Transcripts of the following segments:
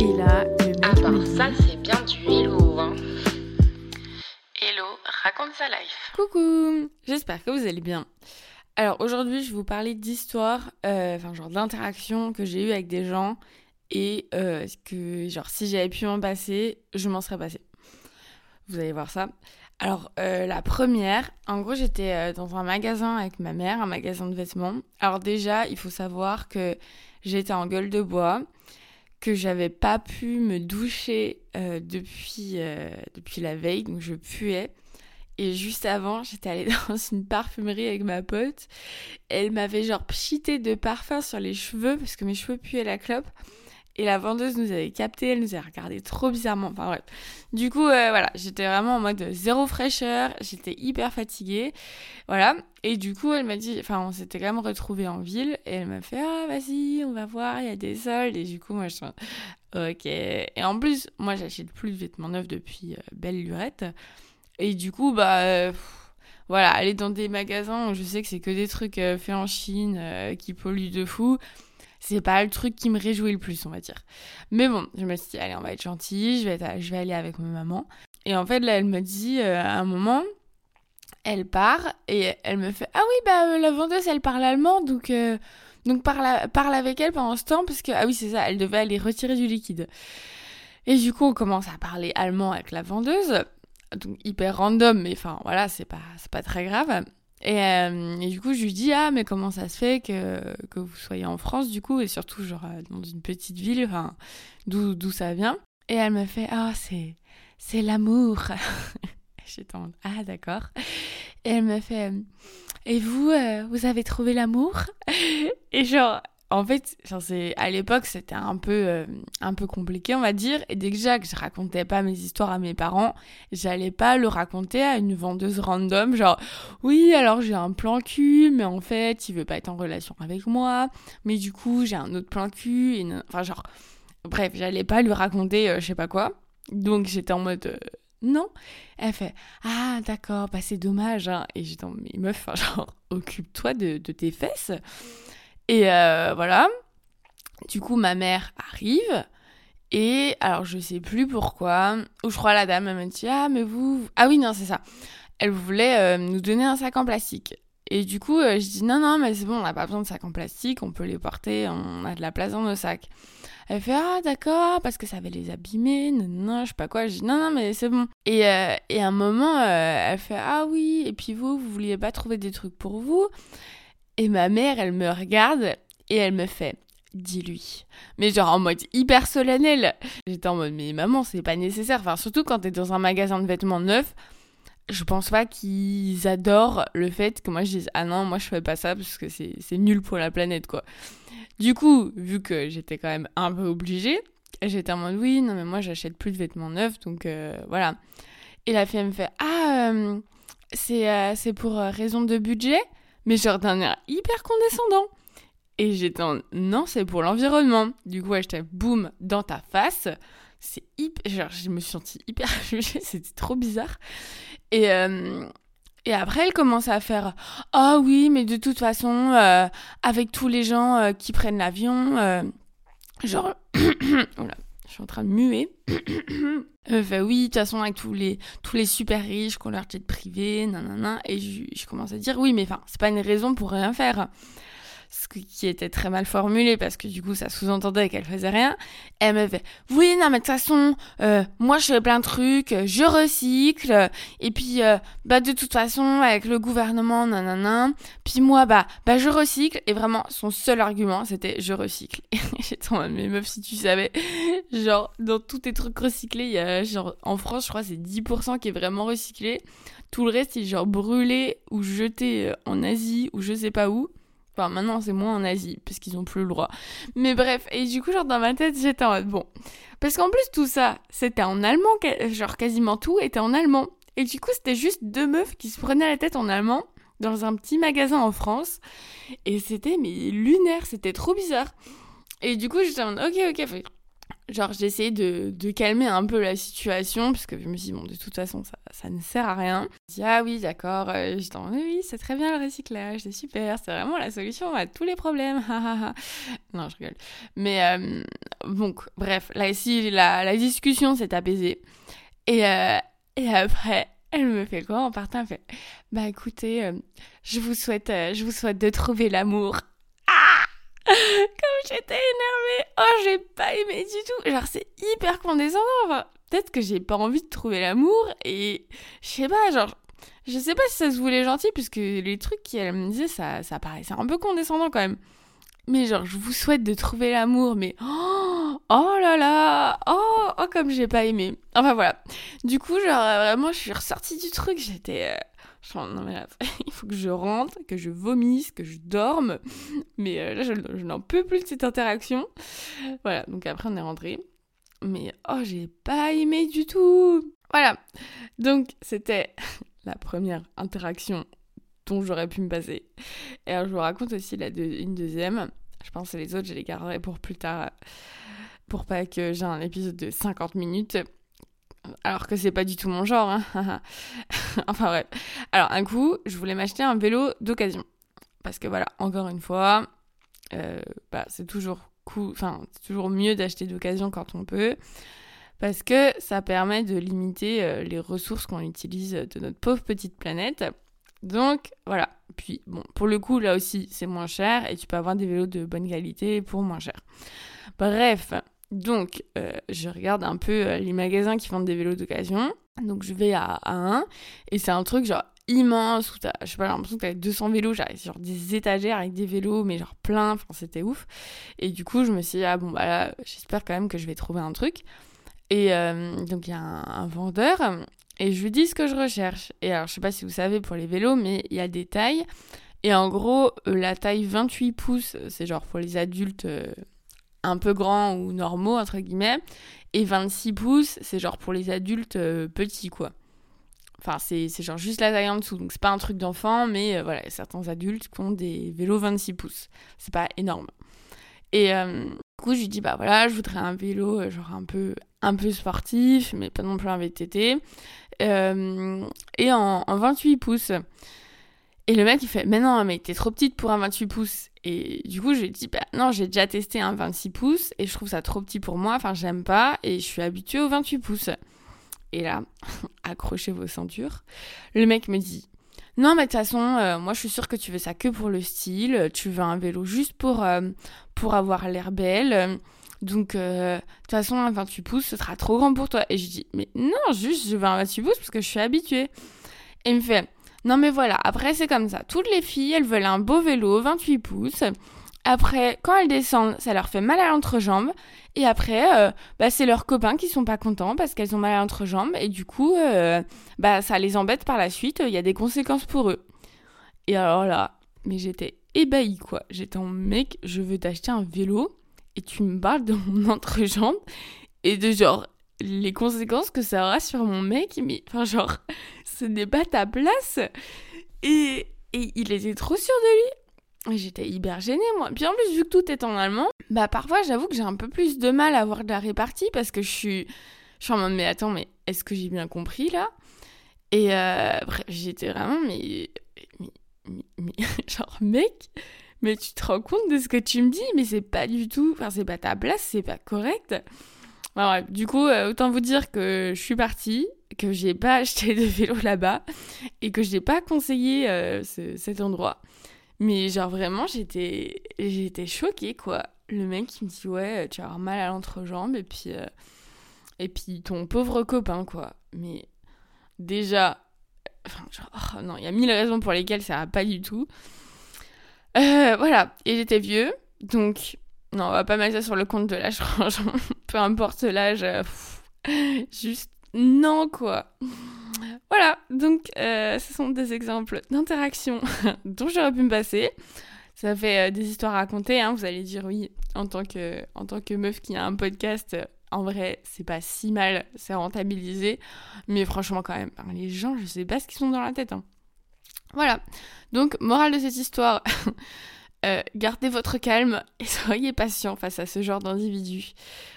Et là, le mec ça, c'est bien du hello, hein. Hello, raconte sa life. Coucou J'espère que vous allez bien. Alors aujourd'hui, je vais vous parler d'histoires, euh, enfin genre d'interactions que j'ai eues avec des gens et euh, que genre si j'avais pu m'en passer, je m'en serais passé. Vous allez voir ça. Alors euh, la première, en gros j'étais euh, dans un magasin avec ma mère, un magasin de vêtements. Alors déjà, il faut savoir que j'étais en gueule de bois, que j'avais pas pu me doucher euh, depuis, euh, depuis la veille, donc je puais. Et juste avant, j'étais allée dans une parfumerie avec ma pote. Elle m'avait genre pchité de parfum sur les cheveux parce que mes cheveux puaient la clope. Et la vendeuse nous avait capté, elle nous avait regardé trop bizarrement. Enfin bref. Du coup, euh, voilà, j'étais vraiment en mode zéro fraîcheur. J'étais hyper fatiguée. Voilà. Et du coup, elle m'a dit, enfin, on s'était quand même retrouvés en ville. Et elle m'a fait, ah, vas-y, on va voir, il y a des soldes. Et du coup, moi, je suis ok. Et en plus, moi, j'achète plus de vêtements neufs depuis euh, belle lurette. Et du coup, bah, euh, voilà, aller dans des magasins où je sais que c'est que des trucs euh, faits en Chine, qui polluent de fou, c'est pas le truc qui me réjouit le plus, on va dire. Mais bon, je me suis dit, allez, on va être gentil, je vais, je vais aller avec ma maman. Et en fait, là, elle me dit, euh, à un moment, elle part et elle me fait, ah oui, bah, euh, la vendeuse, elle parle allemand, donc, euh, donc parle, parle avec elle pendant ce temps, parce que, ah oui, c'est ça, elle devait aller retirer du liquide. Et du coup, on commence à parler allemand avec la vendeuse donc hyper random, mais enfin voilà, c'est pas, c'est pas très grave. Et, euh, et du coup, je lui dis, ah, mais comment ça se fait que, que vous soyez en France, du coup, et surtout, genre, euh, dans une petite ville, enfin, d'où, ça vient? Et elle me fait, ah, c'est, c'est l'amour. J'étais en ah, d'accord. Et elle me fait, et vous, euh, vous avez trouvé l'amour? Et genre, en fait, c'est, à l'époque, c'était un peu, euh, un peu compliqué, on va dire. Et déjà que je racontais pas mes histoires à mes parents, j'allais pas le raconter à une vendeuse random, genre oui, alors j'ai un plan cul, mais en fait, il veut pas être en relation avec moi, mais du coup, j'ai un autre plan cul, enfin genre, bref, j'allais pas lui raconter euh, je sais pas quoi. Donc j'étais en mode euh, non. Elle fait ah d'accord, bah c'est dommage, hein. Et j'étais en mais meuf, genre occupe-toi de, de tes fesses. Et euh, voilà. Du coup, ma mère arrive. Et alors, je sais plus pourquoi. Ou je crois la dame, elle me dit Ah, mais vous. Ah oui, non, c'est ça. Elle voulait euh, nous donner un sac en plastique. Et du coup, euh, je dis Non, non, mais c'est bon, on n'a pas besoin de sac en plastique, on peut les porter, on a de la place dans nos sacs. Elle fait Ah, d'accord, parce que ça va les abîmer, non, non, je sais pas quoi. Je dis Non, non, mais c'est bon. Et, et à un moment, elle fait Ah oui, et puis vous, vous vouliez pas trouver des trucs pour vous Et ma mère, elle me regarde et elle me fait dis-lui. Mais genre en mode hyper solennel. J'étais en mode, mais maman, c'est pas nécessaire. Enfin, surtout quand t'es dans un magasin de vêtements neufs, je pense pas qu'ils adorent le fait que moi je dise, ah non, moi je fais pas ça parce que c'est nul pour la planète, quoi. Du coup, vu que j'étais quand même un peu obligée, j'étais en mode, oui, non, mais moi j'achète plus de vêtements neufs, donc euh, voilà. Et la fille elle me fait, ah, euh, c'est euh, pour euh, raison de budget, mais genre d'un air hyper condescendant. Et j'étais en non, c'est pour l'environnement. Du coup, j'étais boum dans ta face. C'est hyper. Genre, je me suis sentie hyper jugée, c'était trop bizarre. Et, euh, et après, elle commence à faire Ah oui, mais de toute façon, euh, avec tous les gens euh, qui prennent l'avion, genre. je suis en train de muer. Elle fait oui, de toute façon, avec tous les, super riches qui ont leur jet privé, nanana. Et je, je commence à dire oui, mais enfin, c'est pas une raison pour rien faire ce qui était très mal formulé parce que du coup ça sous-entendait qu'elle faisait rien. Elle me fait oui non mais de toute façon euh, moi je fais plein de trucs, je recycle et puis euh, bah de toute façon avec le gouvernement nanana puis moi bah bah je recycle et vraiment son seul argument c'était je recycle. J'étais en mode mais meuf si tu savais genre dans tous tes trucs recyclés il y a genre en France je crois c'est 10% qui est vraiment recyclé. Tout le reste est genre brûlé ou jeté euh, en Asie ou je sais pas où. Maintenant, c'est moins en Asie, parce qu'ils ont plus le droit. Mais bref, et du coup, genre, dans ma tête, j'étais en mode, bon. Parce qu'en plus, tout ça, c'était en allemand, genre, quasiment tout était en allemand. Et du coup, c'était juste deux meufs qui se prenaient la tête en allemand dans un petit magasin en France. Et c'était, mais lunaire, c'était trop bizarre. Et du coup, j'étais en mode, ok, ok, Genre, j'ai essayé de, de calmer un peu la situation, parce que je me suis dit, bon, de toute façon, ça, ça ne sert à rien. Je dis ah oui d'accord, euh, je dis oui, oui c'est très bien le recyclage, c'est super, c'est vraiment la solution à tous les problèmes. non je rigole. Mais euh, donc bref, là ici la, discussion s'est apaisée et, euh, et après elle me fait quoi en partant? Elle fait bah écoutez, euh, je vous souhaite, je vous souhaite de trouver l'amour. Ah Comme j'étais énervée. Oh j'ai pas aimé du tout. Genre c'est hyper condescendant. Enfin, peut-être que j'ai pas envie de trouver l'amour et je sais pas genre. Je sais pas si ça se voulait gentil, puisque les trucs qu'elle me disait, ça, ça paraissait un peu condescendant quand même. Mais genre, je vous souhaite de trouver l'amour, mais oh, oh là là, oh, oh comme j'ai pas aimé. Enfin voilà. Du coup, genre vraiment, je suis ressortie du truc. J'étais, euh, non mais là, il faut que je rentre, que je vomisse, que je dorme. Mais euh, là, je, je n'en peux plus de cette interaction. Voilà. Donc après, on est rentré. Mais oh, j'ai pas aimé du tout. Voilà. Donc c'était la première interaction dont j'aurais pu me passer. Et alors je vous raconte aussi une deuxième. Je pense que les autres, je les garderai pour plus tard, pour pas que j'ai un épisode de 50 minutes. Alors que c'est pas du tout mon genre. hein. enfin bref. Alors un coup, je voulais m'acheter un vélo d'occasion. Parce que voilà, encore une fois, euh, bah, c'est toujours c'est toujours mieux d'acheter d'occasion quand on peut. Parce que ça permet de limiter euh, les ressources qu'on utilise de notre pauvre petite planète. Donc voilà. Puis bon, pour le coup, là aussi, c'est moins cher et tu peux avoir des vélos de bonne qualité pour moins cher. Bref, donc euh, je regarde un peu euh, les magasins qui vendent des vélos d'occasion. Donc je vais à, à un et c'est un truc genre immense où t'as, je sais pas, l'impression que t'as 200 vélos, genre, des étagères avec des vélos, mais genre plein, enfin c'était ouf. Et du coup, je me suis dit, ah bon, bah là, j'espère quand même que je vais trouver un truc. Et euh, donc il y a un, un vendeur et je lui dis ce que je recherche. Et alors, je sais pas si vous savez pour les vélos, mais il y a des tailles. Et en gros, euh, la taille 28 pouces, c'est genre pour les adultes euh, un peu grands ou normaux, entre guillemets. Et 26 pouces, c'est genre pour les adultes petits, quoi. Enfin, c'est genre juste la taille en dessous. Donc, c'est pas un truc d'enfant, mais euh, voilà, certains adultes qui ont des vélos 26 pouces. C'est pas énorme. Et euh, du coup, je lui dis, bah voilà, je voudrais un vélo, euh, genre un peu, un peu sportif, mais pas non plus un VTT. Et en, en 28 pouces. Et le mec, il fait, mais non, mais t'es trop petite pour un 28 pouces. Et du coup, je lui ai dit, bah non, j'ai déjà testé un 26 pouces et je trouve ça trop petit pour moi. Enfin, j'aime pas et je suis habituée au 28 pouces. Et là, accrochez vos ceintures. Le mec me dit, non, mais de toute façon, euh, moi, je suis sûre que tu veux ça que pour le style. Tu veux un vélo juste pour, euh, pour avoir l'air belle. Donc, euh, de toute façon, un 28 pouces, ce sera trop grand pour toi. Et je dis, mais non, juste, je veux un 28 pouces parce que je suis habituée. Et il me fait, non, mais voilà, après, c'est comme ça. Toutes les filles, elles veulent un beau vélo, 28 pouces. Après, quand elles descendent, ça leur fait mal à l'entrejambe. Et après, euh, bah, c'est leurs copains qui sont pas contents parce qu'elles ont mal à l'entrejambe. Et du coup, euh, bah, ça les embête par la suite. Il y a des conséquences pour eux. Et alors là, mais j'étais ébahie, quoi. J'étais en mec, je veux t'acheter un vélo. Et tu me parles de mon entrejambe. Et de genre, les conséquences que ça aura sur mon mec. Mais, enfin, genre, ce n'est pas ta place. Et, et il était trop sûr de lui. J'étais hyper gênée, moi. Puis en plus, vu que tout est en allemand, bah parfois, j'avoue que j'ai un peu plus de mal à avoir de la répartie parce que je suis, je suis en mode, mais attends, mais est-ce que j'ai bien compris là? Et euh, j'étais vraiment, mais, mais, genre, mec, mais tu te rends compte de ce que tu me dis? Mais c'est pas du tout, enfin, c'est pas ta place, c'est pas correct. Bah, bref, du coup, euh, autant vous dire que je suis partie, que j'ai pas acheté de vélo là-bas et que j'ai pas conseillé euh, ce- cet endroit. Mais genre vraiment, j'étais j'étais choquée quoi. Le mec il me dit ouais, tu vas avoir mal à l'entrejambe et puis euh, et puis ton pauvre copain quoi. Mais déjà enfin genre oh, non, il y a mille raisons pour lesquelles ça va pas du tout. Euh, voilà, et j'étais vieux, donc non, on va pas mettre ça sur le compte de l'âge peu importe l'âge. euh, juste non quoi. Voilà, donc euh, ce sont des exemples d'interactions dont j'aurais pu me passer. Ça fait euh, des histoires à raconter, hein. vous allez dire oui, en tant que, en tant que meuf qui a un podcast, euh, en vrai, c'est pas si mal, c'est rentabilisé, mais franchement quand même, les gens, je sais pas ce qu'ils sont dans la tête. hein. Voilà, donc morale de cette histoire, gardez votre calme et soyez patient face à ce genre d'individus.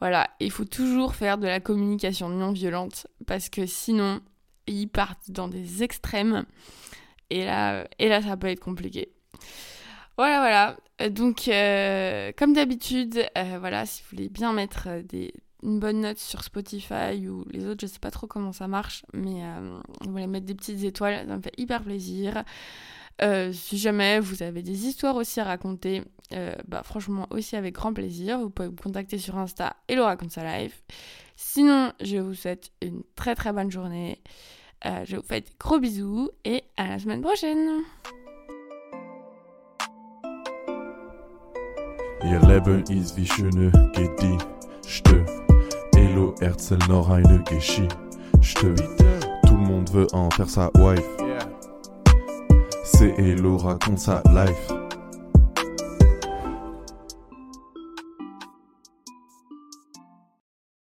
Voilà, il faut toujours faire de la communication non violente, parce que sinon, ils partent dans des extrêmes. Et là, et là ça peut être compliqué. Voilà, voilà. Donc, euh, comme d'habitude, euh, voilà, si vous voulez bien mettre euh, des, une bonne note sur Spotify ou les autres, je sais pas trop comment ça marche, mais vous voulez mettre des petites étoiles, ça me fait hyper plaisir. si jamais vous avez des histoires aussi à raconter, bah franchement aussi avec grand plaisir. Vous pouvez me contacter sur Insta et le raconte sa live. Sinon, je vous souhaite une très très bonne journée. je vous fais des gros bisous et à la semaine prochaine. Ihr Leben ist wie schöne Gedichte. Elo erzähl noch eine Geschichte. Tout le monde veut en faire sa wife. C'est Elo raconte sa life.